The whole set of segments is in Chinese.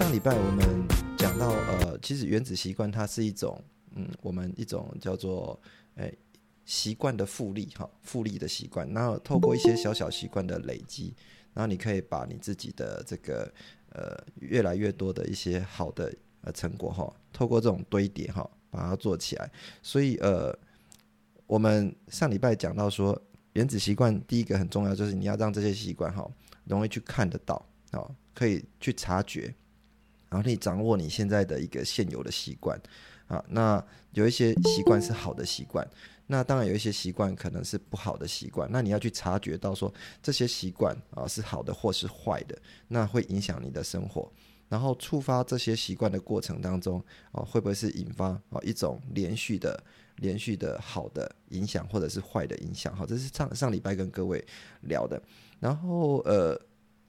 上礼拜我们讲到，呃，其实原子习惯它是一种，嗯，我们一种叫做，诶，习惯的复利，哈，复利的习惯。然后透过一些小小习惯的累积，然后你可以把你自己的这个，呃，越来越多的一些好的呃成果，哈，透过这种堆叠，哈，把它做起来。所以，呃，我们上礼拜讲到说，原子习惯第一个很重要，就是你要让这些习惯，哈，容易去看得到，啊，可以去察觉。然后你掌握你现在的一个现有的习惯啊，那有一些习惯是好的习惯，那当然有一些习惯可能是不好的习惯，那你要去察觉到说这些习惯啊是好的或是坏的，那会影响你的生活，然后触发这些习惯的过程当中啊，会不会是引发啊一种连续的、连续的好的影响或者是坏的影响？好，这是上上礼拜跟各位聊的，然后呃。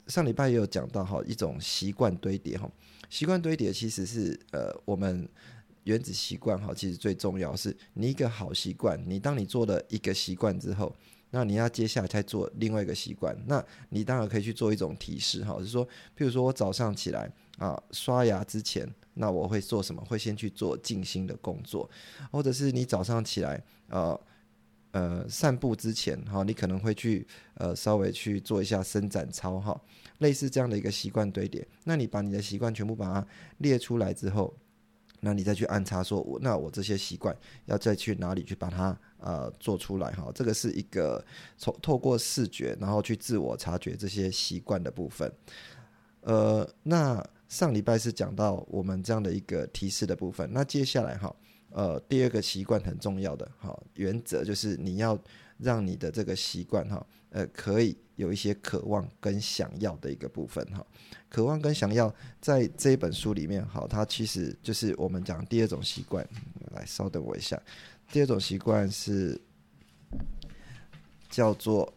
上礼拜也有讲到哈，一种习惯堆叠哈，习惯堆叠其实是呃，我们原子习惯哈，其实最重要是你一个好习惯，你当你做了一个习惯之后，那你要接下来再做另外一个习惯，那你当然可以去做一种提示哈，是说，譬如说我早上起来啊，刷牙之前，那我会做什么？会先去做静心的工作，或者是你早上起来呃。呃，散步之前哈，你可能会去呃稍微去做一下伸展操哈，类似这样的一个习惯堆叠。那你把你的习惯全部把它列出来之后，那你再去按插说，我那我这些习惯要再去哪里去把它呃做出来哈？这个是一个从透过视觉，然后去自我察觉这些习惯的部分。呃，那上礼拜是讲到我们这样的一个提示的部分，那接下来哈。呃，第二个习惯很重要的哈原则就是你要让你的这个习惯哈，呃，可以有一些渴望跟想要的一个部分哈。渴望跟想要在这一本书里面，好，它其实就是我们讲第二种习惯。来，稍等我一下，第二种习惯是叫做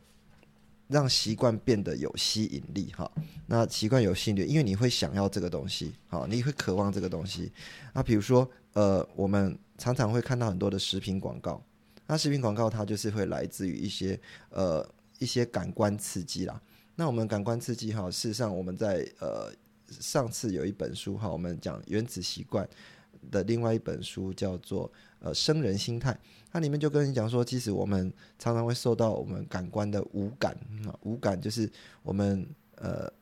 让习惯变得有吸引力哈。那习惯有吸引力，因为你会想要这个东西，好，你会渴望这个东西。那比如说，呃，我们常常会看到很多的食品广告，那食品广告它就是会来自于一些呃一些感官刺激啦。那我们感官刺激哈，事实上我们在呃上次有一本书哈，我们讲原子习惯的另外一本书叫做呃生人心态，它里面就跟你讲说，其实我们常常会受到我们感官的五感啊，五感就是我们呃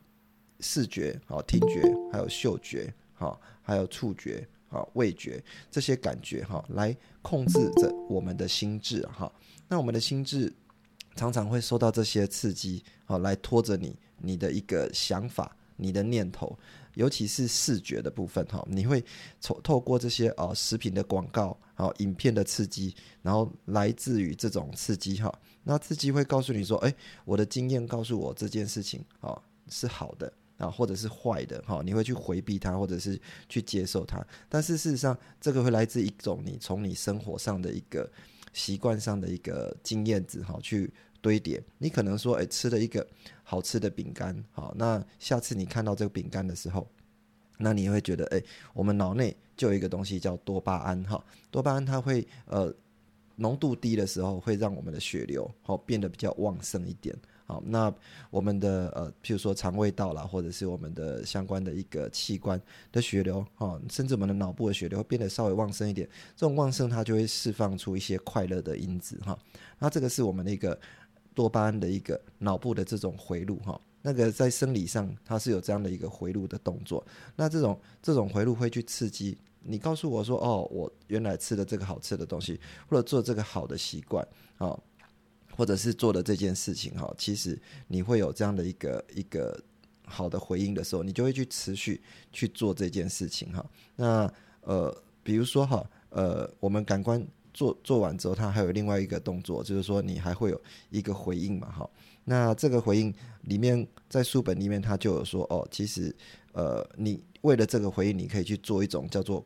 视觉、好听觉、还有嗅觉、好还有触觉。好，味觉这些感觉哈，来控制着我们的心智哈。那我们的心智常常会受到这些刺激，好来拖着你你的一个想法、你的念头，尤其是视觉的部分哈。你会透透过这些啊食品的广告、好影片的刺激，然后来自于这种刺激哈。那刺激会告诉你说，哎，我的经验告诉我这件事情啊是好的。啊，或者是坏的哈，你会去回避它，或者是去接受它。但是事实上，这个会来自一种你从你生活上的一个习惯上的一个经验值哈，去堆叠。你可能说，哎，吃了一个好吃的饼干，好，那下次你看到这个饼干的时候，那你会觉得，哎，我们脑内就有一个东西叫多巴胺哈，多巴胺它会呃浓度低的时候，会让我们的血流好变得比较旺盛一点。好，那我们的呃，譬如说肠胃道啦，或者是我们的相关的一个器官的血流，哈，甚至我们的脑部的血流变得稍微旺盛一点，这种旺盛它就会释放出一些快乐的因子，哈。那这个是我们的一个多巴胺的一个脑部的这种回路，哈。那个在生理上它是有这样的一个回路的动作，那这种这种回路会去刺激你，告诉我说，哦，我原来吃的这个好吃的东西，或者做这个好的习惯，啊。或者是做的这件事情哈，其实你会有这样的一个一个好的回应的时候，你就会去持续去做这件事情哈。那呃，比如说哈，呃，我们感官做做完之后，它还有另外一个动作，就是说你还会有一个回应嘛，哈。那这个回应里面，在书本里面，它就有说，哦，其实，呃，你为了这个回应，你可以去做一种叫做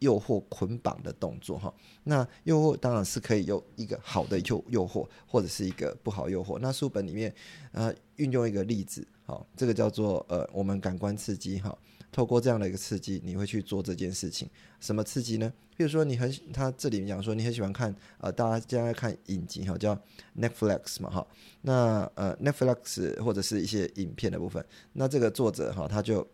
诱惑捆绑的动作，哈。那诱惑当然是可以有一个好的诱诱惑，或者是一个不好诱惑。那书本里面，呃，运用一个例子，好，这个叫做呃，我们感官刺激，哈。透过这样的一个刺激，你会去做这件事情。什么刺激呢？比如说，你很他这里面讲说，你很喜欢看呃，大家将来看影集哈，叫 Netflix 嘛哈。那呃，Netflix 或者是一些影片的部分，那这个作者哈，他就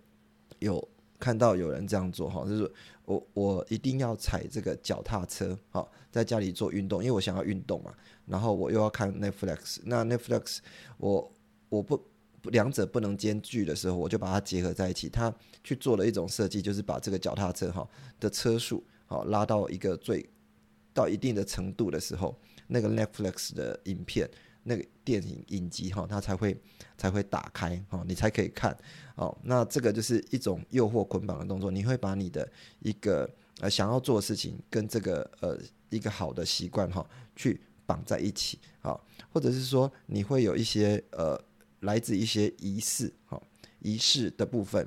有看到有人这样做哈，就是我我一定要踩这个脚踏车哈，在家里做运动，因为我想要运动嘛。然后我又要看 Netflix，那 Netflix 我我不。两者不能兼具的时候，我就把它结合在一起。他去做了一种设计，就是把这个脚踏车哈的车速好拉到一个最到一定的程度的时候，那个 Netflix 的影片那个电影影集哈，它才会才会打开哈，你才可以看哦。那这个就是一种诱惑捆绑的动作，你会把你的一个呃想要做的事情跟这个呃一个好的习惯哈去绑在一起啊，或者是说你会有一些呃。来自一些仪式，哈，仪式的部分。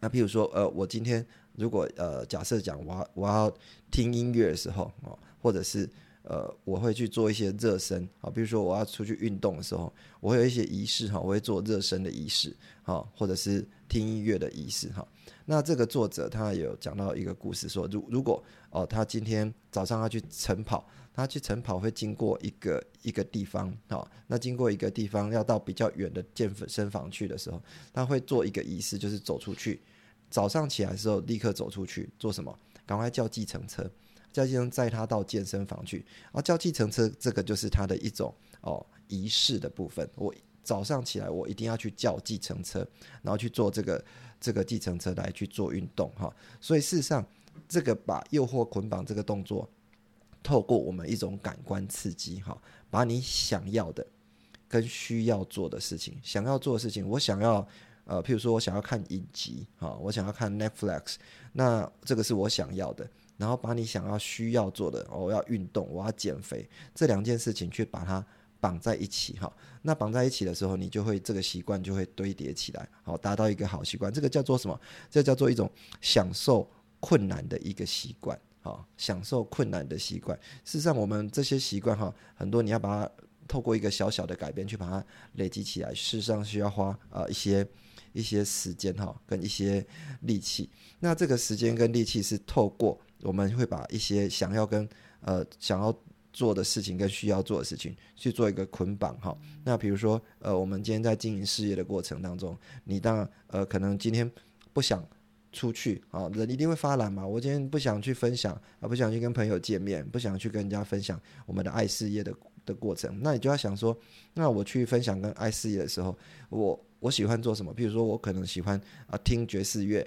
那譬如说，呃，我今天如果呃，假设讲我要我要听音乐的时候，哦，或者是呃，我会去做一些热身，啊，比如说我要出去运动的时候，我会有一些仪式，哈，我会做热身的仪式，哈，或者是听音乐的仪式，哈。那这个作者他有讲到一个故事，说如如果哦，他今天早上要去晨跑。他去晨跑会经过一个一个地方，哈，那经过一个地方要到比较远的健身房去的时候，他会做一个仪式，就是走出去。早上起来的时候，立刻走出去做什么？赶快叫计程车，叫计程车载他到健身房去。啊，叫计程车这个就是他的一种哦仪式的部分。我早上起来，我一定要去叫计程车，然后去做这个这个计程车来去做运动哈。所以事实上，这个把诱惑捆绑这个动作。透过我们一种感官刺激，哈，把你想要的跟需要做的事情，想要做的事情，我想要，呃，譬如说我想要看影集，哈，我想要看 Netflix，那这个是我想要的，然后把你想要需要做的，我要运动，我要减肥，这两件事情去把它绑在一起，哈，那绑在一起的时候，你就会这个习惯就会堆叠起来，好，达到一个好习惯，这个叫做什么？这叫做一种享受困难的一个习惯。好，享受困难的习惯。事实上，我们这些习惯哈，很多你要把它透过一个小小的改变去把它累积起来，事实上需要花呃一些一些时间哈，跟一些力气。那这个时间跟力气是透过我们会把一些想要跟呃想要做的事情跟需要做的事情去做一个捆绑哈。那比如说呃，我们今天在经营事业的过程当中，你当然呃可能今天不想。出去啊，人一定会发懒嘛。我今天不想去分享，啊，不想去跟朋友见面，不想去跟人家分享我们的爱事业的的过程。那你就要想说，那我去分享跟爱事业的时候，我我喜欢做什么？比如说，我可能喜欢啊听爵士乐，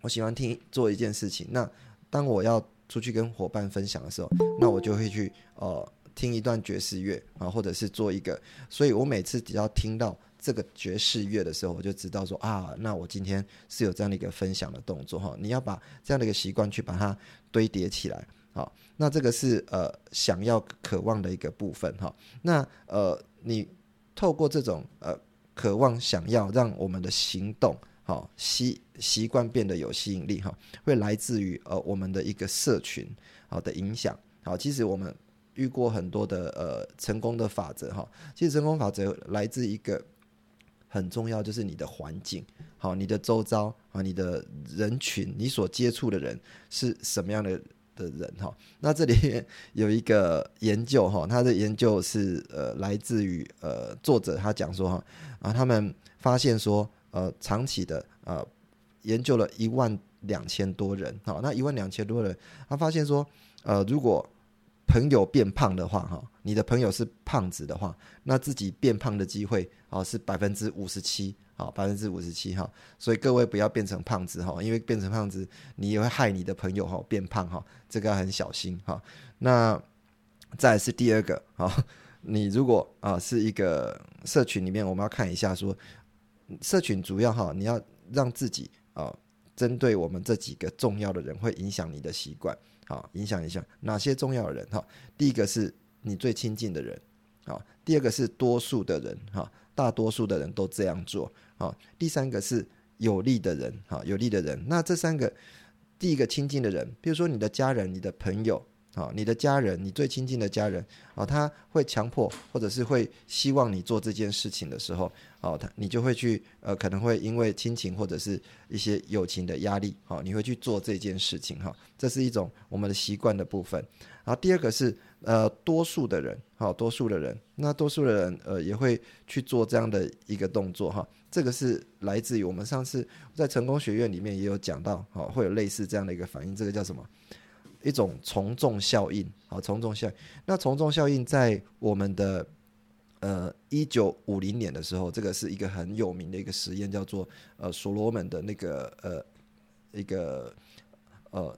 我喜欢听做一件事情。那当我要出去跟伙伴分享的时候，那我就会去呃听一段爵士乐啊，或者是做一个。所以我每次只要听到。这个爵士乐的时候，我就知道说啊，那我今天是有这样的一个分享的动作哈。你要把这样的一个习惯去把它堆叠起来，好，那这个是呃想要渴望的一个部分哈。那呃，你透过这种呃渴望想要让我们的行动好习习惯变得有吸引力哈，会来自于呃我们的一个社群好的影响好。其实我们遇过很多的呃成功的法则哈，其实成功法则来自一个。很重要就是你的环境，好，你的周遭啊，你的人群，你所接触的人是什么样的的人哈？那这里有一个研究哈，他的研究是呃来自于呃作者他讲说哈啊，他们发现说呃长期的呃研究了一万两千多人好，那一万两千多人，他发现说呃如果朋友变胖的话，哈，你的朋友是胖子的话，那自己变胖的机会，啊，是百分之五十七，好，百分之五十七，哈，所以各位不要变成胖子，哈，因为变成胖子，你也会害你的朋友，哈，变胖，哈，这个要很小心，哈。那再是第二个，哈，你如果啊是一个社群里面，我们要看一下说，社群主要哈，你要让自己啊，针对我们这几个重要的人，会影响你的习惯。好，影响一下哪些重要的人哈？第一个是你最亲近的人，好，第二个是多数的人哈，大多数的人都这样做，好，第三个是有利的人，哈，有利的人。那这三个，第一个亲近的人，比如说你的家人、你的朋友。啊，你的家人，你最亲近的家人，啊，他会强迫或者是会希望你做这件事情的时候，哦，他你就会去，呃，可能会因为亲情或者是一些友情的压力，好，你会去做这件事情，哈，这是一种我们的习惯的部分。然后第二个是，呃，多数的人，好，多数的人，那多数的人，呃，也会去做这样的一个动作，哈，这个是来自于我们上次在成功学院里面也有讲到，好，会有类似这样的一个反应，这个叫什么？一种从众效应，好，从众效应。那从众效应在我们的呃一九五零年的时候，这个是一个很有名的一个实验，叫做呃所罗门的那个呃一个呃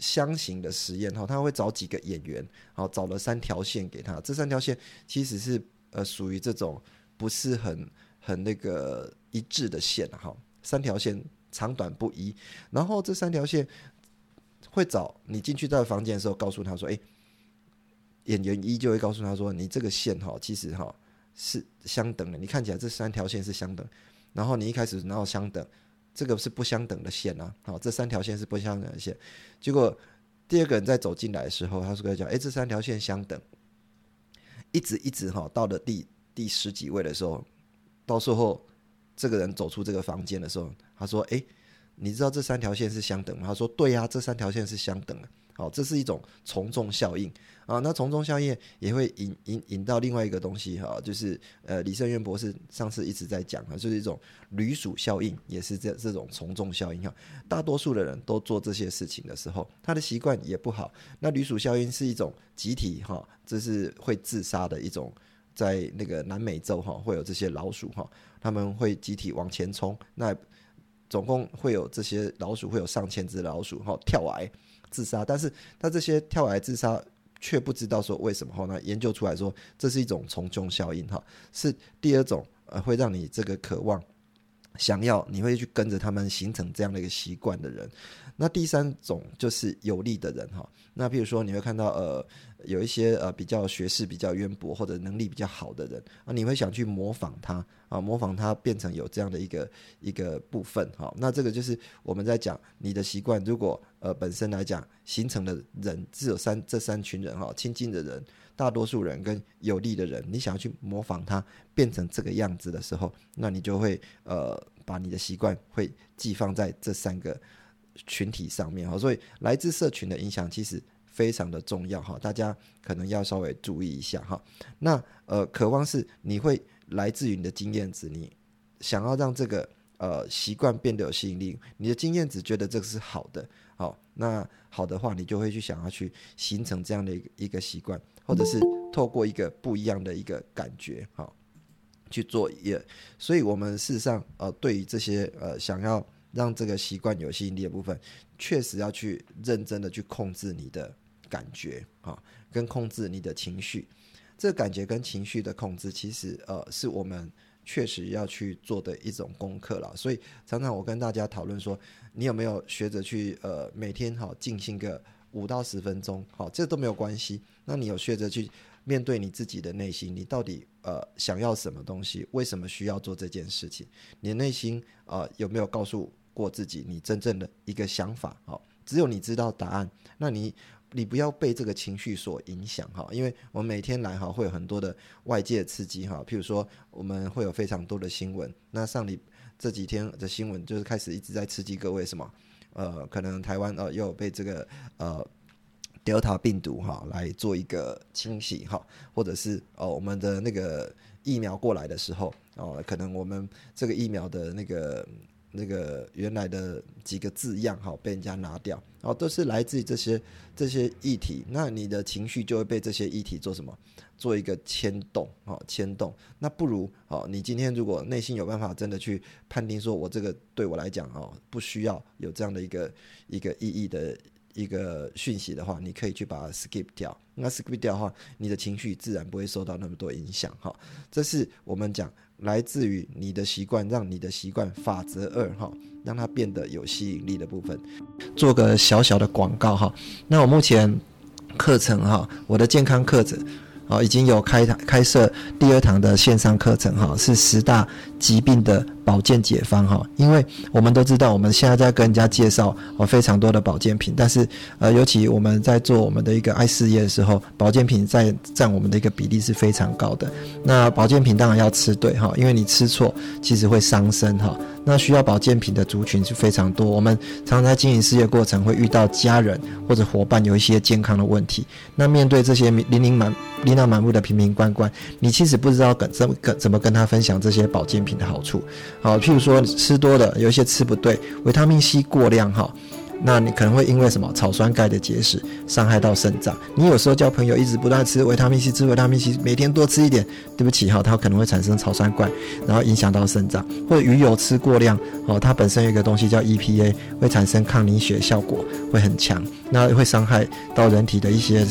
箱型的实验哈，他会找几个演员，好找了三条线给他，这三条线其实是呃属于这种不是很很那个一致的线哈，三条线长短不一，然后这三条线。会找你进去这个房间的时候，告诉他说：“哎，演员一就会告诉他说，你这个线哈，其实哈是相等的。你看起来这三条线是相等，然后你一开始然后相等，这个是不相等的线啊。好，这三条线是不相等的线。结果第二个人在走进来的时候，他是跟他讲：哎，这三条线相等。一直一直哈，到了第第十几位的时候，到时候这个人走出这个房间的时候，他说：哎。”你知道这三条线是相等吗？他说：“对呀，这三条线是相等的。”好，这是一种从众效应啊。那从众效应也会引引引到另外一个东西哈，就是呃，李胜渊博士上次一直在讲啊，就是一种驴鼠效应，也是这这种从众效应哈。大多数的人都做这些事情的时候，他的习惯也不好。那驴鼠效应是一种集体哈，这是会自杀的一种，在那个南美洲哈，会有这些老鼠哈，他们会集体往前冲。那总共会有这些老鼠，会有上千只老鼠哈跳崖自杀，但是它这些跳崖自杀却不知道说为什么哈，那研究出来说这是一种从众效应哈，是第二种呃会让你这个渴望想要你会去跟着他们形成这样的一个习惯的人，那第三种就是有利的人哈，那比如说你会看到呃。有一些呃比较学识比较渊博或者能力比较好的人啊，你会想去模仿他啊，模仿他变成有这样的一个一个部分哈。那这个就是我们在讲你的习惯，如果呃本身来讲形成的人只有三这三群人哈，亲近的人、大多数人跟有利的人，你想要去模仿他变成这个样子的时候，那你就会呃把你的习惯会寄放在这三个群体上面哈。所以来自社群的影响其实。非常的重要哈，大家可能要稍微注意一下哈。那呃，渴望是你会来自于你的经验值，你想要让这个呃习惯变得有吸引力，你的经验值觉得这个是好的，好，那好的话，你就会去想要去形成这样的一个一个习惯，或者是透过一个不一样的一个感觉，好去做也。所以我们事实上呃，对于这些呃想要让这个习惯有吸引力的部分，确实要去认真的去控制你的。感觉啊，跟控制你的情绪，这个感觉跟情绪的控制，其实呃，是我们确实要去做的一种功课了。所以常常我跟大家讨论说，你有没有学着去呃每天好静心个五到十分钟，好，这都没有关系。那你有学着去面对你自己的内心，你到底呃想要什么东西？为什么需要做这件事情？你内心啊有没有告诉过自己你真正的一个想法？好，只有你知道答案，那你。你不要被这个情绪所影响哈，因为我们每天来哈会有很多的外界刺激哈，譬如说我们会有非常多的新闻，那上礼这几天的新闻就是开始一直在刺激各位什么，呃，可能台湾呃又被这个呃 Delta 病毒哈来做一个清洗哈，或者是哦我们的那个疫苗过来的时候哦，可能我们这个疫苗的那个。那个原来的几个字样哈被人家拿掉，哦，都是来自于这些这些议题，那你的情绪就会被这些议题做什么？做一个牵动，哦，牵动。那不如哦，你今天如果内心有办法真的去判定，说我这个对我来讲哦，不需要有这样的一个一个意义的一个讯息的话，你可以去把它 skip 掉。那 skip 掉的话，你的情绪自然不会受到那么多影响哈。这是我们讲来自于你的习惯，让你的习惯法则二哈，让它变得有吸引力的部分。做个小小的广告哈。那我目前课程哈，我的健康课程。哦，已经有开开设第二堂的线上课程哈，是十大疾病的保健解方哈。因为我们都知道，我们现在在跟人家介绍哦非常多的保健品，但是呃，尤其我们在做我们的一个爱事业的时候，保健品在占我们的一个比例是非常高的。那保健品当然要吃对哈，因为你吃错其实会伤身哈。那需要保健品的族群是非常多，我们常常在经营事业过程会遇到家人或者伙伴有一些健康的问题。那面对这些琳琳满琳琅满目的瓶瓶罐罐，你其实不知道跟怎么跟怎么跟他分享这些保健品的好处。好，譬如说吃多了，有一些吃不对，维他命 C 过量哈。那你可能会因为什么草酸钙的结石伤害到肾脏？你有时候叫朋友一直不断吃维他命 C，吃维他命 C，每天多吃一点，对不起哈，它可能会产生草酸钙，然后影响到肾脏。或者鱼油吃过量哦，它本身有一个东西叫 EPA，会产生抗凝血效果会很强，那会伤害到人体的一些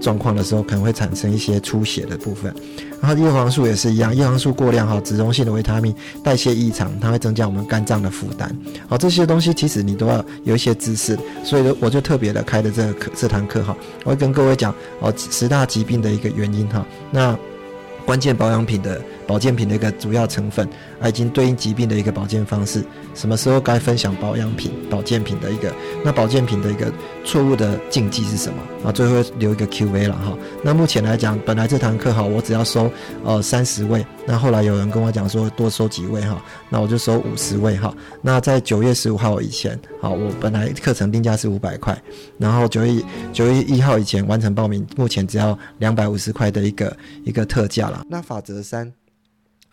状况的时候，可能会产生一些出血的部分。然后叶黄素也是一样，叶黄素过量哈，脂溶性的维他命代谢异常，它会增加我们肝脏的负担。好，这些东西其实你都要有一些知识，所以我就特别的开的这个课这堂课哈，我会跟各位讲哦十大疾病的一个原因哈，那关键保养品的。保健品的一个主要成分，已经对应疾病的一个保健方式，什么时候该分享保养品、保健品的一个，那保健品的一个错误的禁忌是什么？啊，最后留一个 Q&A 了哈。那目前来讲，本来这堂课哈，我只要收呃三十位，那后来有人跟我讲说多收几位哈，那我就收五十位哈。那在九月十五号以前，好，我本来课程定价是五百块，然后九月九月一号以前完成报名，目前只要两百五十块的一个一个特价了。那法则三。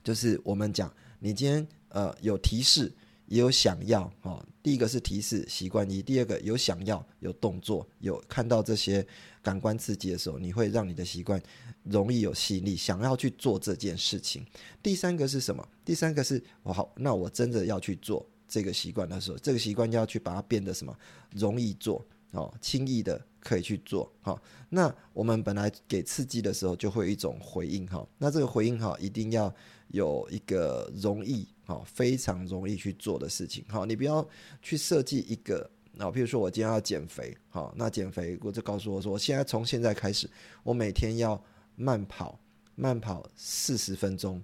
就是我们讲，你今天呃有提示，也有想要啊。第一个是提示习惯一，第二个有想要有动作，有看到这些感官刺激的时候，你会让你的习惯容易有吸引力，想要去做这件事情。第三个是什么？第三个是我好，那我真的要去做这个习惯的时候，这个习惯要去把它变得什么容易做哦，轻易的可以去做哈。那我们本来给刺激的时候，就会有一种回应哈。那这个回应哈，一定要。有一个容易哦，非常容易去做的事情好，你不要去设计一个啊，譬如说我今天要减肥好，那减肥我就告诉我说，现在从现在开始，我每天要慢跑，慢跑四十分钟，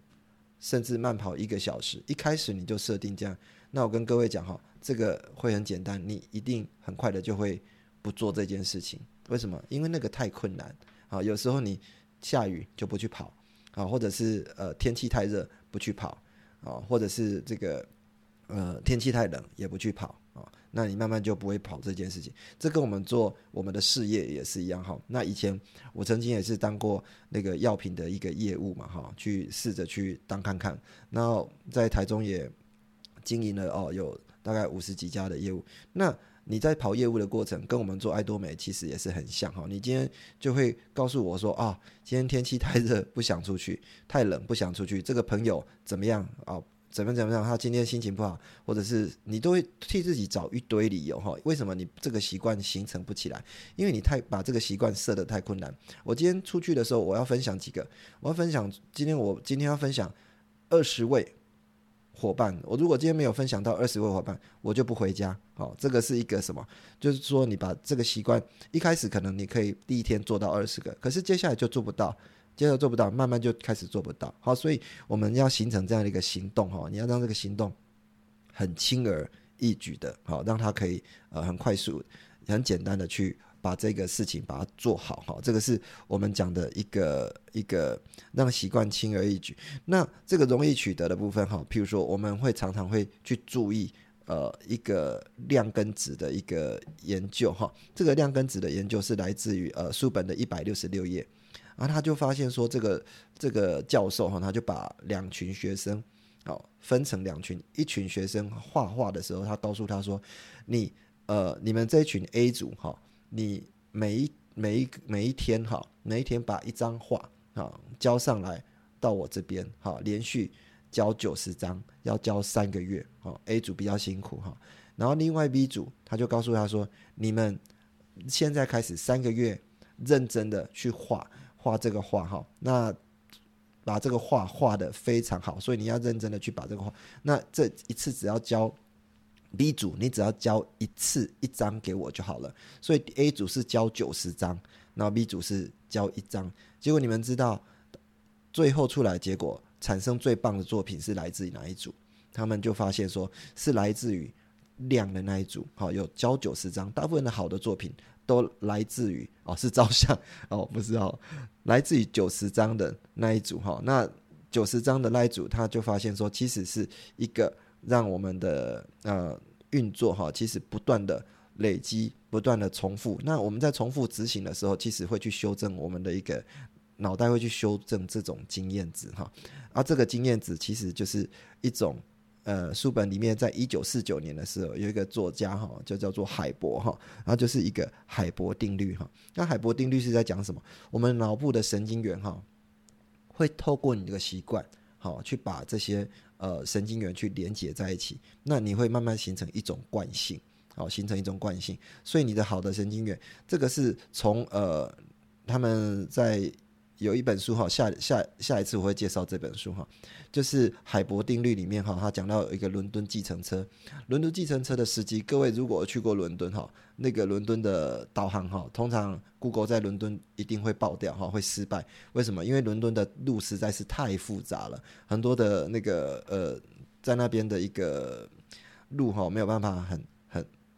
甚至慢跑一个小时。一开始你就设定这样，那我跟各位讲哈，这个会很简单，你一定很快的就会不做这件事情。为什么？因为那个太困难啊。有时候你下雨就不去跑。啊，或者是呃天气太热不去跑啊，或者是这个呃天气太冷也不去跑啊，那你慢慢就不会跑这件事情。这跟我们做我们的事业也是一样哈。那以前我曾经也是当过那个药品的一个业务嘛哈，去试着去当看看。然后在台中也经营了哦，有大概五十几家的业务。那你在跑业务的过程，跟我们做爱多美其实也是很像哈。你今天就会告诉我说啊，今天天气太热，不想出去；太冷，不想出去。这个朋友怎么样啊？怎么怎么样？他今天心情不好，或者是你都会替自己找一堆理由哈。为什么你这个习惯形成不起来？因为你太把这个习惯设的太困难。我今天出去的时候，我要分享几个，我要分享今天我今天要分享二十位。伙伴，我如果今天没有分享到二十位伙伴，我就不回家。好，这个是一个什么？就是说你把这个习惯一开始可能你可以第一天做到二十个，可是接下来就做不到，接着做不到，慢慢就开始做不到。好，所以我们要形成这样的一个行动哈，你要让这个行动很轻而易举的，好，让它可以呃很快速、很简单的去。把这个事情把它做好哈，这个是我们讲的一个一个让习惯轻而易举。那这个容易取得的部分哈，譬如说我们会常常会去注意呃一个量跟值的一个研究哈，这个量跟值的研究是来自于呃书本的一百六十六页，然后他就发现说这个这个教授哈，他就把两群学生好分成两群，一群学生画画的时候，他告诉他说，你呃你们这一群 A 组哈。你每一每一每一天哈，每一天把一张画啊交上来到我这边哈，连续交九十张，要交三个月哈。A 组比较辛苦哈，然后另外 B 组他就告诉他说，你们现在开始三个月，认真的去画画这个画哈，那把这个画画的非常好，所以你要认真的去把这个画，那这一次只要交 B 组，你只要交一次一张给我就好了，所以 A 组是交九十张，然后 B 组是交一张，结果你们知道最后出来结果产生最棒的作品是来自于哪一组？他们就发现说是来自于亮的那一组，好有交九十张，大部分的好的作品都来自于哦是照相哦不是哦，来自于九十张的那一组哈，那九十张的那一组他就发现说其实是一个让我们的呃运作哈，其实不断的累积，不断的重复，那我们在重复执行的时候，其实会去修正我们的一个脑袋会去修正这种经验值哈，而这个经验值其实就是一种。呃，书本里面，在一九四九年的时候，有一个作家哈，就叫做海博哈，然后就是一个海博定律哈。那海博定律是在讲什么？我们脑部的神经元哈，会透过你这个习惯，好去把这些呃神经元去连接在一起，那你会慢慢形成一种惯性，好形成一种惯性。所以你的好的神经元，这个是从呃他们在。有一本书哈，下下下一次我会介绍这本书哈，就是海博定律里面哈，他讲到有一个伦敦计程车，伦敦计程车的司机，各位如果去过伦敦哈，那个伦敦的导航哈，通常 Google 在伦敦一定会爆掉哈，会失败。为什么？因为伦敦的路实在是太复杂了，很多的那个呃，在那边的一个路哈，没有办法很。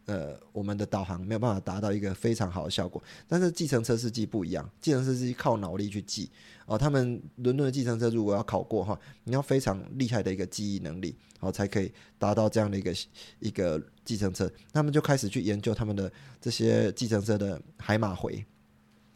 呃，我们的导航没有办法达到一个非常好的效果，但是计程车司机不一样，计程车司机靠脑力去记哦。他们伦敦的计程车如果要考过哈，你要非常厉害的一个记忆能力，哦，才可以达到这样的一个一个计程车。他们就开始去研究他们的这些计程车的海马回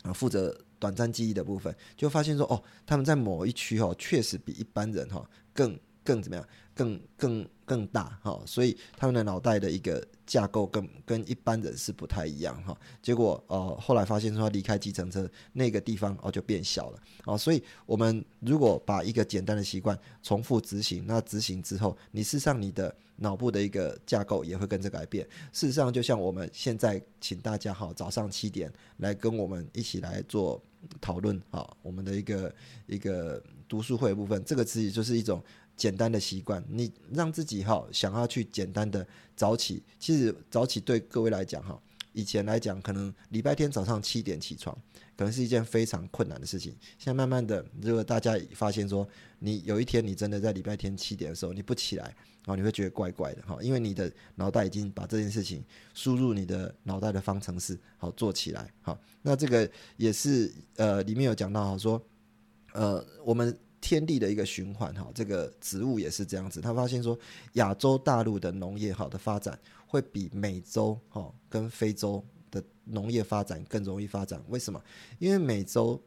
啊，负责短暂记忆的部分，就发现说哦，他们在某一区哈，确实比一般人哈更更怎么样，更更更大哈，所以他们的脑袋的一个。架构跟跟一般人是不太一样哈，结果呃后来发现说离开计程车那个地方哦就变小了哦，所以我们如果把一个简单的习惯重复执行，那执行之后，你事实上你的脑部的一个架构也会跟着改变。事实上，就像我们现在请大家哈早上七点来跟我们一起来做讨论啊，我们的一个一个读书会的部分，这个其实就是一种。简单的习惯，你让自己哈想要去简单的早起。其实早起对各位来讲哈，以前来讲可能礼拜天早上七点起床，可能是一件非常困难的事情。现在慢慢的，如果大家发现说，你有一天你真的在礼拜天七点的时候你不起来，哦，你会觉得怪怪的哈，因为你的脑袋已经把这件事情输入你的脑袋的方程式，好做起来。好，那这个也是呃里面有讲到哈说，呃我们。天地的一个循环哈，这个植物也是这样子。他发现说，亚洲大陆的农业好的发展会比美洲哈跟非洲的农业发展更容易发展。为什么？因为美洲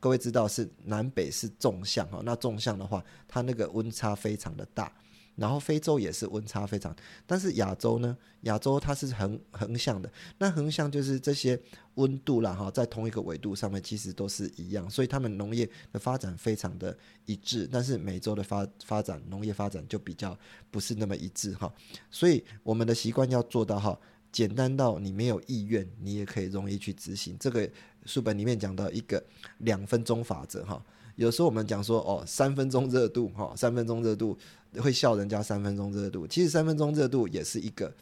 各位知道是南北是纵向哈，那纵向的话，它那个温差非常的大。然后非洲也是温差非常，但是亚洲呢？亚洲它是横横向的，那横向就是这些温度啦哈，在同一个纬度上面其实都是一样，所以他们农业的发展非常的一致。但是美洲的发发展农业发展就比较不是那么一致哈，所以我们的习惯要做到哈，简单到你没有意愿，你也可以容易去执行。这个书本里面讲到一个两分钟法则哈。有时候我们讲说哦，三分钟热度哈，三分钟热度会笑人家三分钟热度。其实三分钟热度也是一个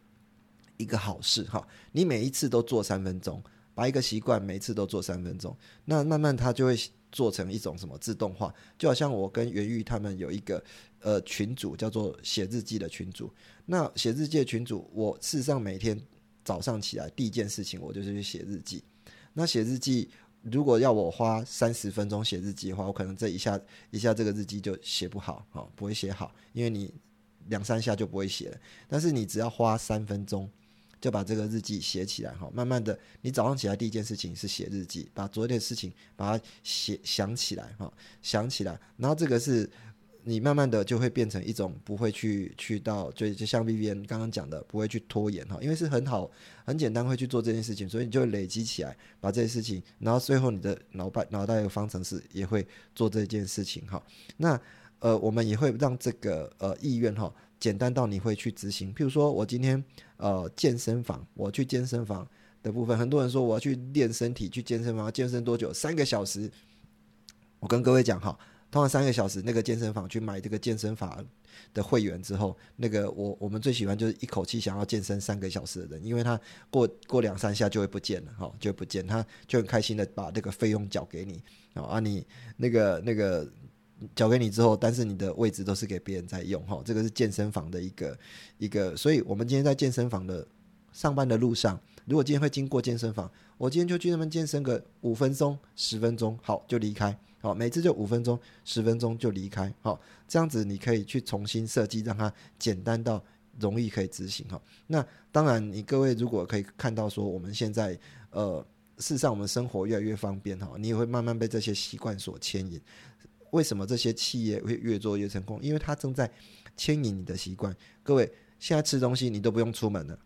一个好事哈。你每一次都做三分钟，把一个习惯每次都做三分钟，那慢慢它就会做成一种什么自动化。就好像我跟袁玉他们有一个呃群组叫做写日记的群组。那写日记的群组，我事实上每天早上起来第一件事情我就是去写日记。那写日记。如果要我花三十分钟写日记的话，我可能这一下一下这个日记就写不好，哈，不会写好，因为你两三下就不会写了。但是你只要花三分钟，就把这个日记写起来，哈，慢慢的，你早上起来第一件事情是写日记，把昨天的事情把它写想起来，哈，想起来，然后这个是。你慢慢的就会变成一种不会去去到，就就像 B B N 刚刚讲的，不会去拖延哈，因为是很好很简单会去做这件事情，所以你就累积起来，把这些事情，然后最后你的脑袋脑袋的方程式也会做这件事情哈。那呃，我们也会让这个呃意愿哈简单到你会去执行。譬如说我今天呃健身房，我去健身房的部分，很多人说我要去练身体，去健身房健身多久？三个小时。我跟各位讲哈，通常三个小时，那个健身房去买这个健身房的会员之后，那个我我们最喜欢就是一口气想要健身三个小时的人，因为他过过两三下就会不见了哈，就不见，他就很开心的把这个费用缴给你啊，你那个那个缴给你之后，但是你的位置都是给别人在用哈，这个是健身房的一个一个，所以我们今天在健身房的上班的路上，如果今天会经过健身房，我今天就去那边健身个五分钟、十分钟，好就离开。好，每次就五分钟、十分钟就离开。好，这样子你可以去重新设计，让它简单到容易可以执行。哈，那当然，你各位如果可以看到说，我们现在呃，事实上我们生活越来越方便。哈，你也会慢慢被这些习惯所牵引。为什么这些企业会越做越成功？因为它正在牵引你的习惯。各位现在吃东西你都不用出门了，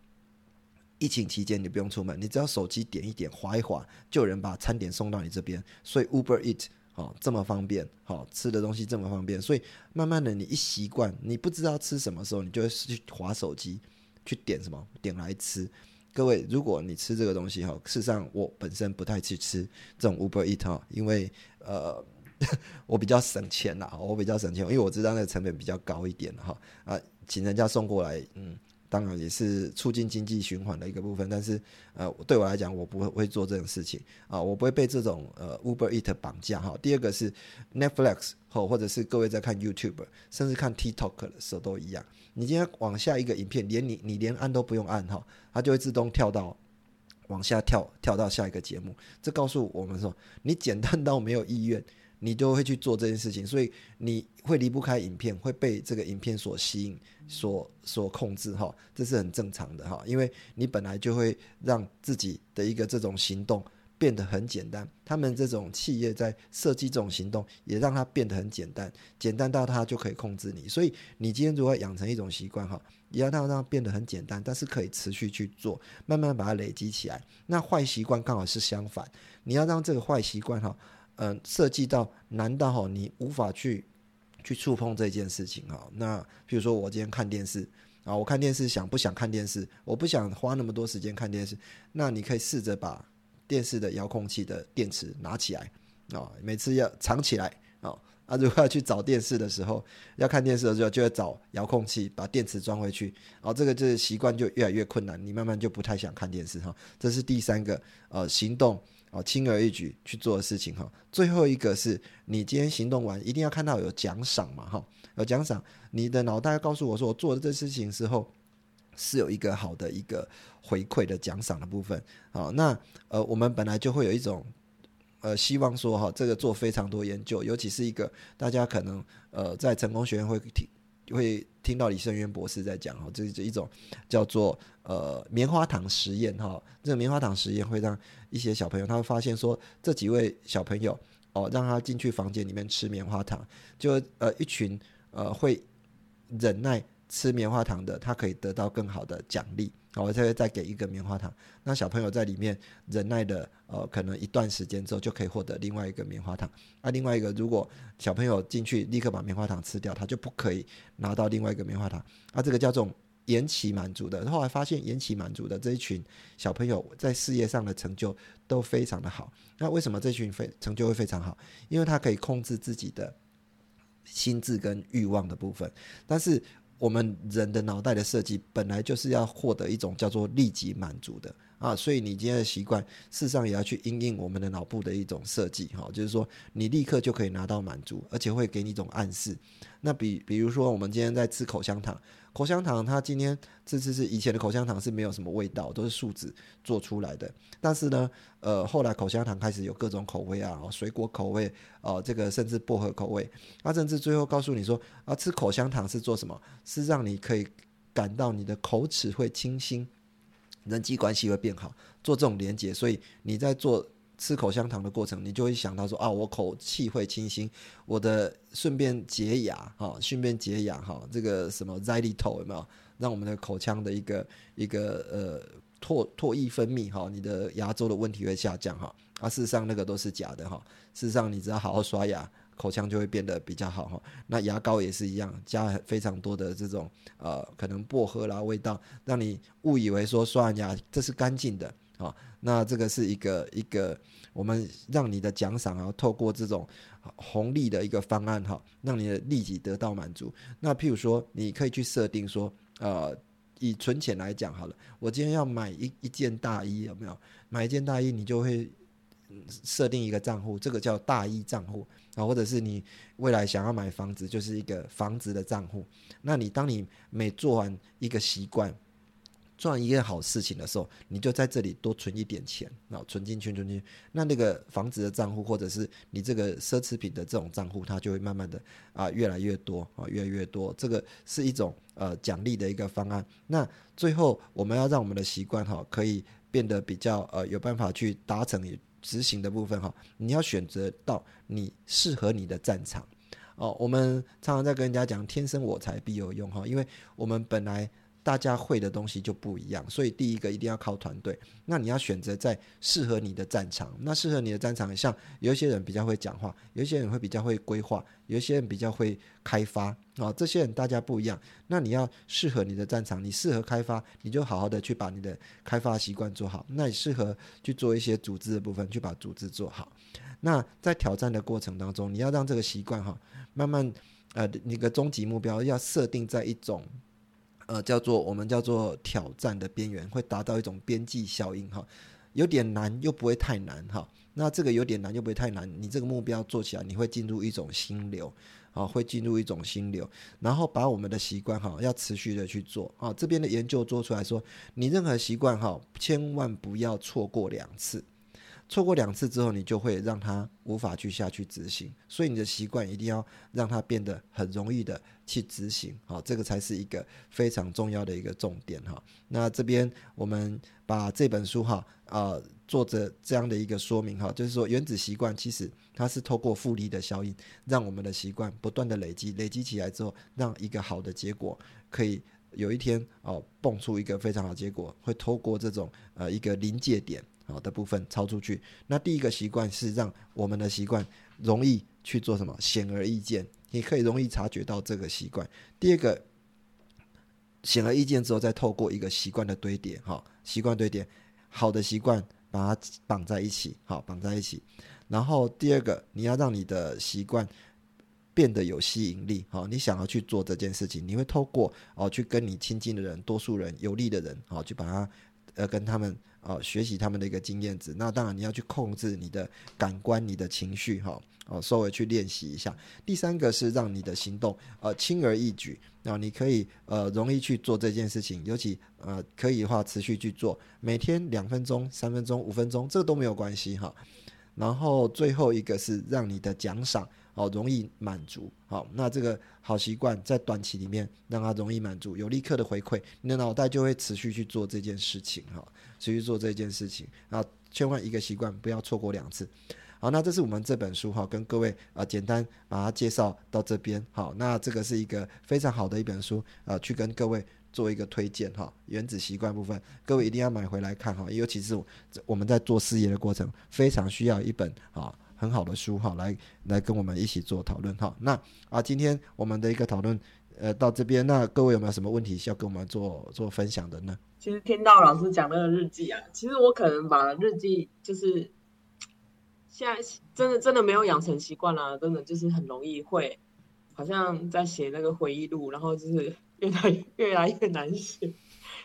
疫情期间你不用出门，你只要手机点一点、划一划，就有人把餐点送到你这边。所以 Uber Eat。哦，这么方便，好吃的东西这么方便，所以慢慢的你一习惯，你不知道吃什么时候，你就会去划手机，去点什么点来吃。各位，如果你吃这个东西哈，事实上我本身不太去吃这种 Uber Eat 哈，因为呃 我比较省钱啦，我比较省钱，因为我知道那个成本比较高一点哈啊，请人家送过来，嗯。当然也是促进经济循环的一个部分，但是呃，对我来讲，我不会会做这种事情啊，我不会被这种呃 Uber Eat 绑架哈。第二个是 Netflix 或或者是各位在看 YouTube，甚至看 TikTok 的时候都一样。你今天往下一个影片，连你你连按都不用按哈，它就会自动跳到往下跳跳到下一个节目。这告诉我们说，你简单到没有意愿。你都会去做这件事情，所以你会离不开影片，会被这个影片所吸引、所所控制，哈，这是很正常的，哈，因为你本来就会让自己的一个这种行动变得很简单。他们这种企业在设计这种行动，也让它变得很简单，简单到它就可以控制你。所以你今天如果养成一种习惯，哈，也要让它变得很简单，但是可以持续去做，慢慢把它累积起来。那坏习惯刚好是相反，你要让这个坏习惯，哈。嗯，涉及到难道哈你无法去去触碰这件事情哈？那比如说我今天看电视啊，我看电视想不想看电视？我不想花那么多时间看电视，那你可以试着把电视的遥控器的电池拿起来啊，每次要藏起来啊。啊，如果要去找电视的时候，要看电视的时候，就要找遥控器把电池装回去。哦，这个就是习惯就越来越困难，你慢慢就不太想看电视哈。这是第三个呃行动。哦，轻而易举去做的事情哈。最后一个是你今天行动完，一定要看到有奖赏嘛哈。有奖赏，你的脑袋告诉我说，我做了这事情之后是有一个好的一个回馈的奖赏的部分。好，那呃，我们本来就会有一种呃希望说哈，这个做非常多研究，尤其是一个大家可能呃在成功学院会听会听到李胜渊博士在讲哈，这是一种叫做呃棉花糖实验哈。这个棉花糖实验会让一些小朋友，他会发现说，这几位小朋友哦，让他进去房间里面吃棉花糖，就呃一群呃会忍耐吃棉花糖的，他可以得到更好的奖励，我才会再给一个棉花糖。那小朋友在里面忍耐的呃可能一段时间之后，就可以获得另外一个棉花糖。那另外一个，如果小朋友进去立刻把棉花糖吃掉，他就不可以拿到另外一个棉花糖。啊，这个叫做。延期满足的，后来发现延期满足的这一群小朋友在事业上的成就都非常的好。那为什么这群非成就会非常好？因为他可以控制自己的心智跟欲望的部分。但是我们人的脑袋的设计本来就是要获得一种叫做立即满足的啊，所以你今天的习惯事实上也要去应应我们的脑部的一种设计哈，就是说你立刻就可以拿到满足，而且会给你一种暗示。那比比如说我们今天在吃口香糖。口香糖，它今天这次是以前的口香糖是没有什么味道，都是树脂做出来的。但是呢，呃，后来口香糖开始有各种口味啊，水果口味，呃，这个甚至薄荷口味。啊，甚至最后告诉你说，啊，吃口香糖是做什么？是让你可以感到你的口齿会清新，人际关系会变好，做这种连接。所以你在做。吃口香糖的过程，你就会想到说啊，我口气会清新，我的顺便洁牙哈，顺便洁牙哈，这个什么 xylitol 有没有？让我们的口腔的一个一个呃唾唾液分泌哈，你的牙周的问题会下降哈。啊，事实上那个都是假的哈。事实上，你只要好好刷牙，口腔就会变得比较好哈。那牙膏也是一样，加非常多的这种呃可能薄荷啦味道，让你误以为说刷完牙这是干净的。啊。那这个是一个一个我们让你的奖赏啊，透过这种红利的一个方案哈，让你的立即得到满足。那譬如说，你可以去设定说，呃，以存钱来讲好了，我今天要买一一件大衣，有没有？买一件大衣，你就会设定一个账户，这个叫大衣账户啊，或者是你未来想要买房子，就是一个房子的账户。那你当你每做完一个习惯。赚一件好事情的时候，你就在这里多存一点钱，那，存进去，存进去，那那个房子的账户，或者是你这个奢侈品的这种账户，它就会慢慢的啊越来越多啊越来越多。这个是一种呃奖励的一个方案。那最后我们要让我们的习惯哈可以变得比较呃有办法去达成执行的部分哈，你要选择到你适合你的战场哦。我们常常在跟人家讲，天生我材必有用哈，因为我们本来。大家会的东西就不一样，所以第一个一定要靠团队。那你要选择在适合你的战场。那适合你的战场，像有一些人比较会讲话，有一些人会比较会规划，有一些人比较会开发啊。这些人大家不一样。那你要适合你的战场，你适合开发，你就好好的去把你的开发习惯做好。那你适合去做一些组织的部分，去把组织做好。那在挑战的过程当中，你要让这个习惯哈，慢慢呃，你的终极目标要设定在一种。呃，叫做我们叫做挑战的边缘，会达到一种边际效应哈，有点难又不会太难哈。那这个有点难又不会太难，你这个目标做起来，你会进入一种心流，啊，会进入一种心流，然后把我们的习惯哈，要持续的去做啊。这边的研究做出来说，你任何习惯哈，千万不要错过两次。错过两次之后，你就会让它无法去下去执行，所以你的习惯一定要让它变得很容易的去执行，好，这个才是一个非常重要的一个重点哈。那这边我们把这本书哈，呃，做着这样的一个说明哈，就是说原子习惯其实它是透过复利的效应，让我们的习惯不断的累积，累积起来之后，让一个好的结果可以有一天哦，蹦出一个非常好的结果，会透过这种呃一个临界点。好的部分超出去。那第一个习惯是让我们的习惯容易去做什么，显而易见，你可以容易察觉到这个习惯。第二个显而易见之后，再透过一个习惯的堆叠，哈，习惯堆叠，好的习惯把它绑在一起，好，绑在一起。然后第二个，你要让你的习惯变得有吸引力，好，你想要去做这件事情，你会透过哦，去跟你亲近的人、多数人有利的人，好，去把它呃跟他们。哦，学习他们的一个经验值，那当然你要去控制你的感官、你的情绪，哈，哦，稍微去练习一下。第三个是让你的行动，呃，轻而易举，啊，你可以呃容易去做这件事情，尤其呃可以的话持续去做，每天两分钟、三分钟、五分钟，这个都没有关系哈。然后最后一个是让你的奖赏。哦，容易满足。好，那这个好习惯在短期里面让它容易满足，有立刻的回馈，你的脑袋就会持续去做这件事情。哈，持续做这件事情。啊，千万一个习惯不要错过两次。好，那这是我们这本书哈，跟各位啊简单把它介绍到这边。好，那这个是一个非常好的一本书啊，去跟各位做一个推荐哈。原子习惯部分，各位一定要买回来看哈，尤其是我们在做事业的过程，非常需要一本啊。很好的书哈，来来跟我们一起做讨论哈。那啊，今天我们的一个讨论呃到这边，那各位有没有什么问题需要跟我们做做分享的呢？其实听到老师讲那个日记啊，其实我可能把日记就是现在真的真的没有养成习惯啦，真的就是很容易会好像在写那个回忆录，然后就是 越来越来越难写。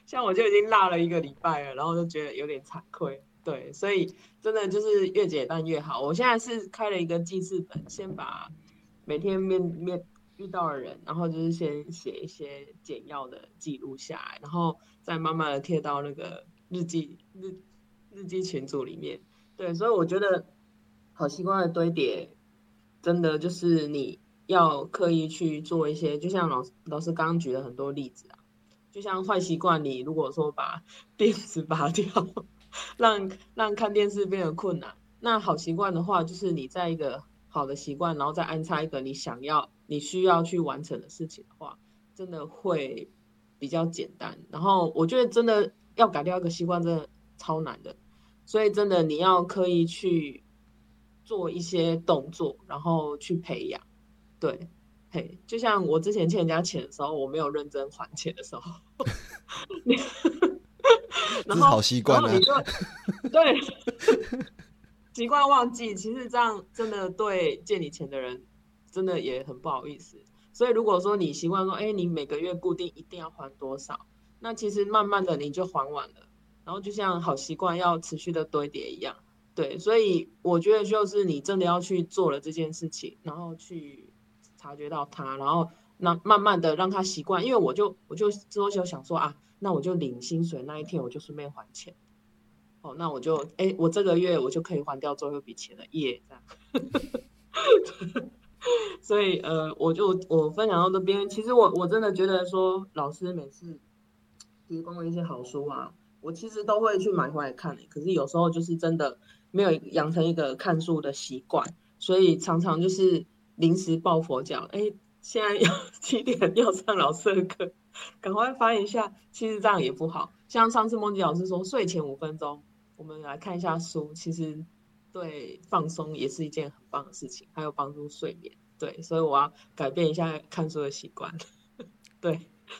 像我就已经落了一个礼拜了，然后就觉得有点惭愧。对，所以真的就是越简单越好。我现在是开了一个记事本，先把每天面面遇到的人，然后就是先写一些简要的记录下来，然后再慢慢的贴到那个日记日日记群组里面。对，所以我觉得好习惯的堆叠，真的就是你要刻意去做一些，就像老老师刚刚举了很多例子啊，就像坏习惯，你如果说把 电池拔掉。让让看电视变得困难。那好习惯的话，就是你在一个好的习惯，然后再安插一个你想要、你需要去完成的事情的话，真的会比较简单。然后我觉得真的要改掉一个习惯，真的超难的。所以真的你要刻意去做一些动作，然后去培养。对，嘿，就像我之前欠人家钱的时候，我没有认真还钱的时候。然后好习惯呢。对，习惯忘记，其实这样真的对借你钱的人真的也很不好意思。所以如果说你习惯说，哎，你每个月固定一定要还多少，那其实慢慢的你就还完了。然后就像好习惯要持续的堆叠一样，对。所以我觉得就是你真的要去做了这件事情，然后去察觉到它，然后。那慢慢的让他习惯，因为我就我就之后就想说啊，那我就领薪水那一天我就顺便还钱，哦，那我就哎，我这个月我就可以还掉最后一笔钱了，耶，这样。所以呃，我就我分享到这边，其实我我真的觉得说，老师每次提供的一些好书啊，我其实都会去买回来看可是有时候就是真的没有养成一个看书的习惯，所以常常就是临时抱佛脚，哎。现在要七点要上老师的课，赶快翻一下。其实这样也不好，像上次梦吉老师说，睡前五分钟，我们来看一下书，其实对放松也是一件很棒的事情，还有帮助睡眠。对，所以我要改变一下看书的习惯。对，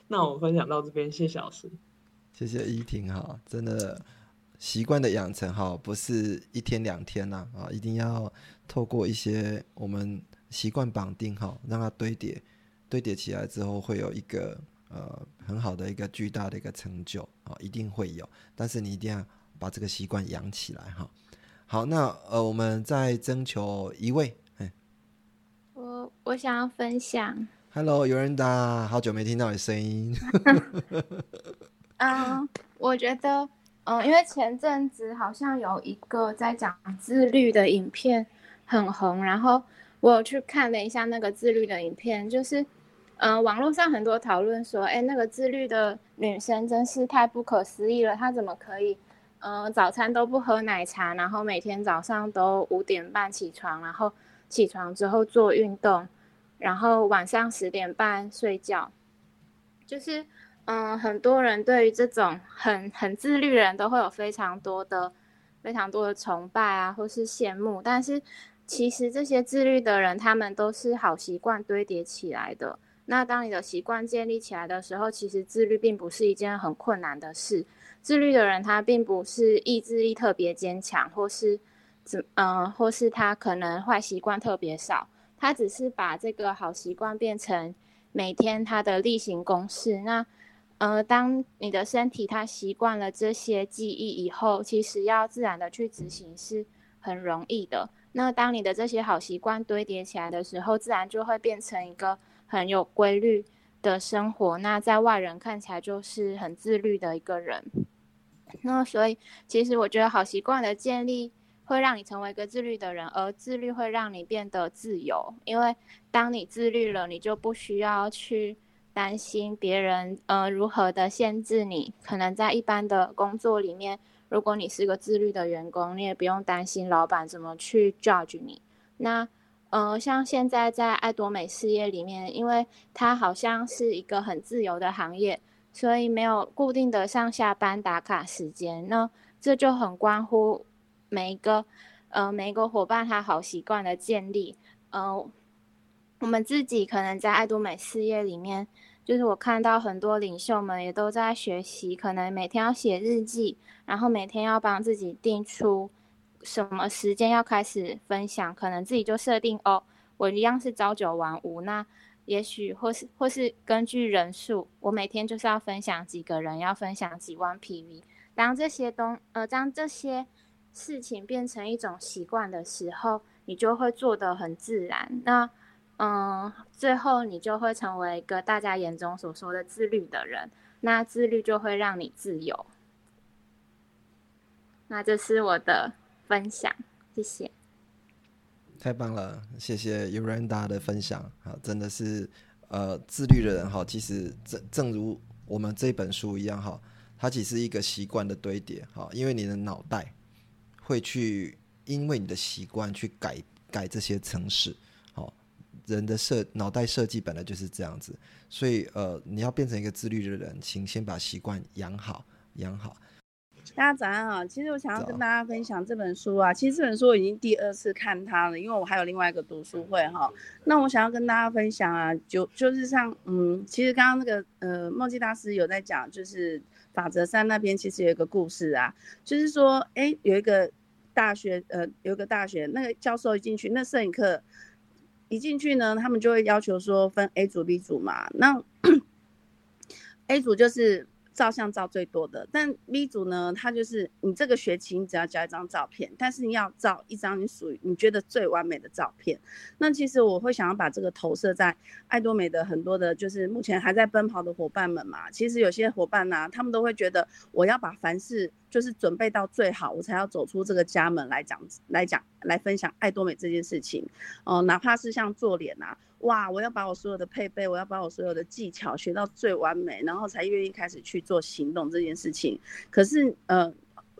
那我分享到这边，谢谢老师。谢谢依婷哈，真的习惯的养成哈，不是一天两天呐啊，一定要透过一些我们。习惯绑定哈，让它堆叠，堆叠起来之后会有一个呃很好的一个巨大的一个成就啊，一定会有。但是你一定要把这个习惯养起来哈。好，那呃我们再征求一位，哎，我我想要分享。Hello，有人打，好久没听到你声音。嗯，我觉得嗯，因为前阵子好像有一个在讲自律的影片很红，然后。我有去看了一下那个自律的影片，就是，嗯，网络上很多讨论说，哎，那个自律的女生真是太不可思议了，她怎么可以，嗯，早餐都不喝奶茶，然后每天早上都五点半起床，然后起床之后做运动，然后晚上十点半睡觉，就是，嗯，很多人对于这种很很自律的人都会有非常多的非常多的崇拜啊，或是羡慕，但是。其实这些自律的人，他们都是好习惯堆叠起来的。那当你的习惯建立起来的时候，其实自律并不是一件很困难的事。自律的人，他并不是意志力特别坚强，或是怎嗯，或是他可能坏习惯特别少。他只是把这个好习惯变成每天他的例行公事。那呃，当你的身体他习惯了这些记忆以后，其实要自然的去执行是很容易的。那当你的这些好习惯堆叠起来的时候，自然就会变成一个很有规律的生活。那在外人看起来就是很自律的一个人。那所以，其实我觉得好习惯的建立会让你成为一个自律的人，而自律会让你变得自由。因为当你自律了，你就不需要去担心别人呃如何的限制你。可能在一般的工作里面。如果你是个自律的员工，你也不用担心老板怎么去 judge 你。那，呃，像现在在爱多美事业里面，因为它好像是一个很自由的行业，所以没有固定的上下班打卡时间。那这就很关乎每一个，呃，每一个伙伴他好习惯的建立。呃，我们自己可能在爱多美事业里面。就是我看到很多领袖们也都在学习，可能每天要写日记，然后每天要帮自己定出什么时间要开始分享，可能自己就设定哦，我一样是朝九晚五，那也许或是或是根据人数，我每天就是要分享几个人，要分享几万 PV。当这些东呃，当这些事情变成一种习惯的时候，你就会做得很自然。那嗯，最后你就会成为一个大家眼中所说的自律的人，那自律就会让你自由。那这是我的分享，谢谢。太棒了，谢谢 Uranda 的分享啊，真的是呃，自律的人哈，其实正正如我们这本书一样哈，它其实一个习惯的堆叠哈，因为你的脑袋会去因为你的习惯去改改这些程式。人的设脑袋设计本来就是这样子，所以呃，你要变成一个自律的人，请先把习惯养好，养好。大家早上好。其实我想要跟大家分享这本书啊，其实这本书我已经第二次看它了，因为我还有另外一个读书会哈。那我想要跟大家分享啊，就就是像嗯，其实刚刚那个呃，梦记大师有在讲，就是法则三那边其实有一个故事啊，就是说哎，有一个大学呃，有一个大学那个教授一进去，那摄影课一进去呢，他们就会要求说分 A 组 B 组嘛，那 A 组就是。照相照最多的，但 B 组呢，它就是你这个学期你只要交一张照片，但是你要照一张你属于你觉得最完美的照片。那其实我会想要把这个投射在爱多美的很多的，就是目前还在奔跑的伙伴们嘛。其实有些伙伴呢，他们都会觉得我要把凡事就是准备到最好，我才要走出这个家门来讲来讲来分享爱多美这件事情。哦，哪怕是像做脸啊。哇！我要把我所有的配备，我要把我所有的技巧学到最完美，然后才愿意开始去做行动这件事情。可是，呃，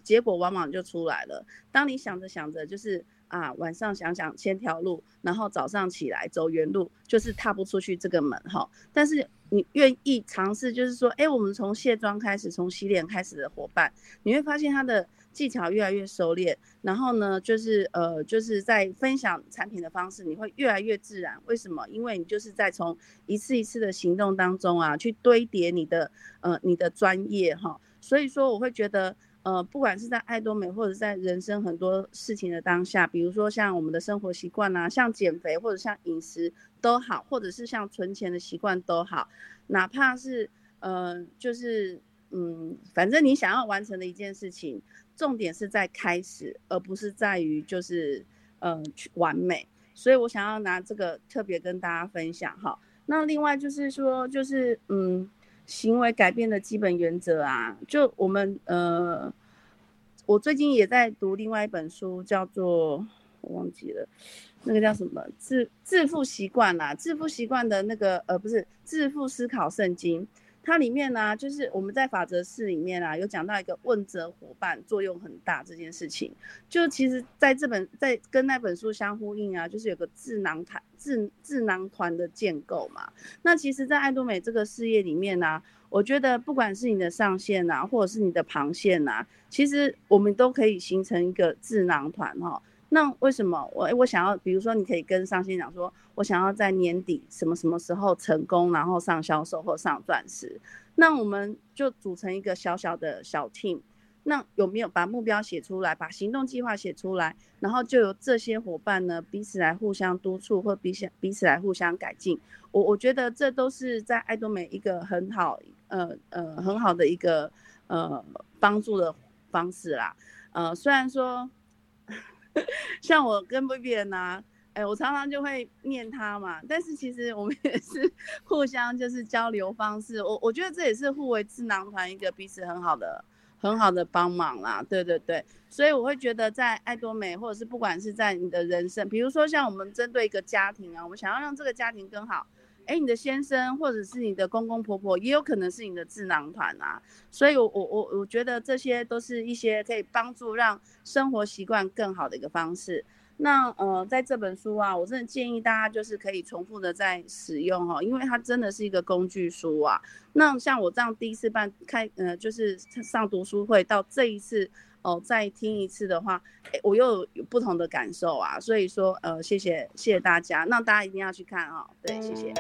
结果往往就出来了。当你想着想着，就是啊，晚上想想千条路，然后早上起来走原路，就是踏不出去这个门哈。但是你愿意尝试，就是说，哎，我们从卸妆开始，从洗脸开始的伙伴，你会发现他的。技巧越来越熟练，然后呢，就是呃，就是在分享产品的方式，你会越来越自然。为什么？因为你就是在从一次一次的行动当中啊，去堆叠你的呃你的专业哈。所以说，我会觉得呃，不管是在爱多美，或者在人生很多事情的当下，比如说像我们的生活习惯啊，像减肥或者像饮食都好，或者是像存钱的习惯都好，哪怕是呃，就是嗯，反正你想要完成的一件事情。重点是在开始，而不是在于就是嗯完美，所以我想要拿这个特别跟大家分享哈。那另外就是说，就是嗯行为改变的基本原则啊，就我们呃，我最近也在读另外一本书，叫做我忘记了，那个叫什么致致富习惯啦，致富习惯的那个呃不是致富思考圣经。它里面呢，就是我们在法则四里面啊，有讲到一个问责伙伴作用很大这件事情。就其实在这本在跟那本书相呼应啊，就是有个智囊团智智囊团的建构嘛。那其实，在爱多美这个事业里面呢，我觉得不管是你的上线呐，或者是你的旁线呐，其实我们都可以形成一个智囊团哈。那为什么我我想要，比如说你可以跟上线讲说，我想要在年底什么什么时候成功，然后上销售或上钻石，那我们就组成一个小小的小 team，那有没有把目标写出来，把行动计划写出来，然后就由这些伙伴呢彼此来互相督促，或彼此彼此来互相改进。我我觉得这都是在爱多美一个很好呃呃很好的一个呃帮助的方式啦。呃，虽然说。像我跟 B B 呢，哎，我常常就会念他嘛，但是其实我们也是 互相就是交流方式，我我觉得这也是互为智囊团一个彼此很好的很好的帮忙啦，对对对，所以我会觉得在爱多美或者是不管是在你的人生，比如说像我们针对一个家庭啊，我们想要让这个家庭更好。哎，你的先生或者是你的公公婆婆，也有可能是你的智囊团啊。所以，我我我我觉得这些都是一些可以帮助让生活习惯更好的一个方式。那呃，在这本书啊，我真的建议大家就是可以重复的在使用哈，因为它真的是一个工具书啊。那像我这样第一次办开呃，就是上读书会到这一次。哦，再听一次的话，哎，我又有不同的感受啊，所以说，呃，谢谢谢谢大家，那大家一定要去看啊，对，谢谢。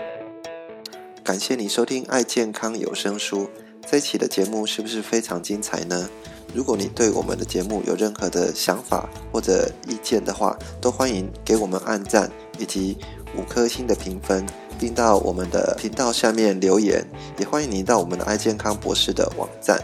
感谢你收听爱健康有声书，这一期的节目是不是非常精彩呢？如果你对我们的节目有任何的想法或者意见的话，都欢迎给我们按赞以及五颗星的评分，并到我们的频道下面留言，也欢迎你到我们的爱健康博士的网站。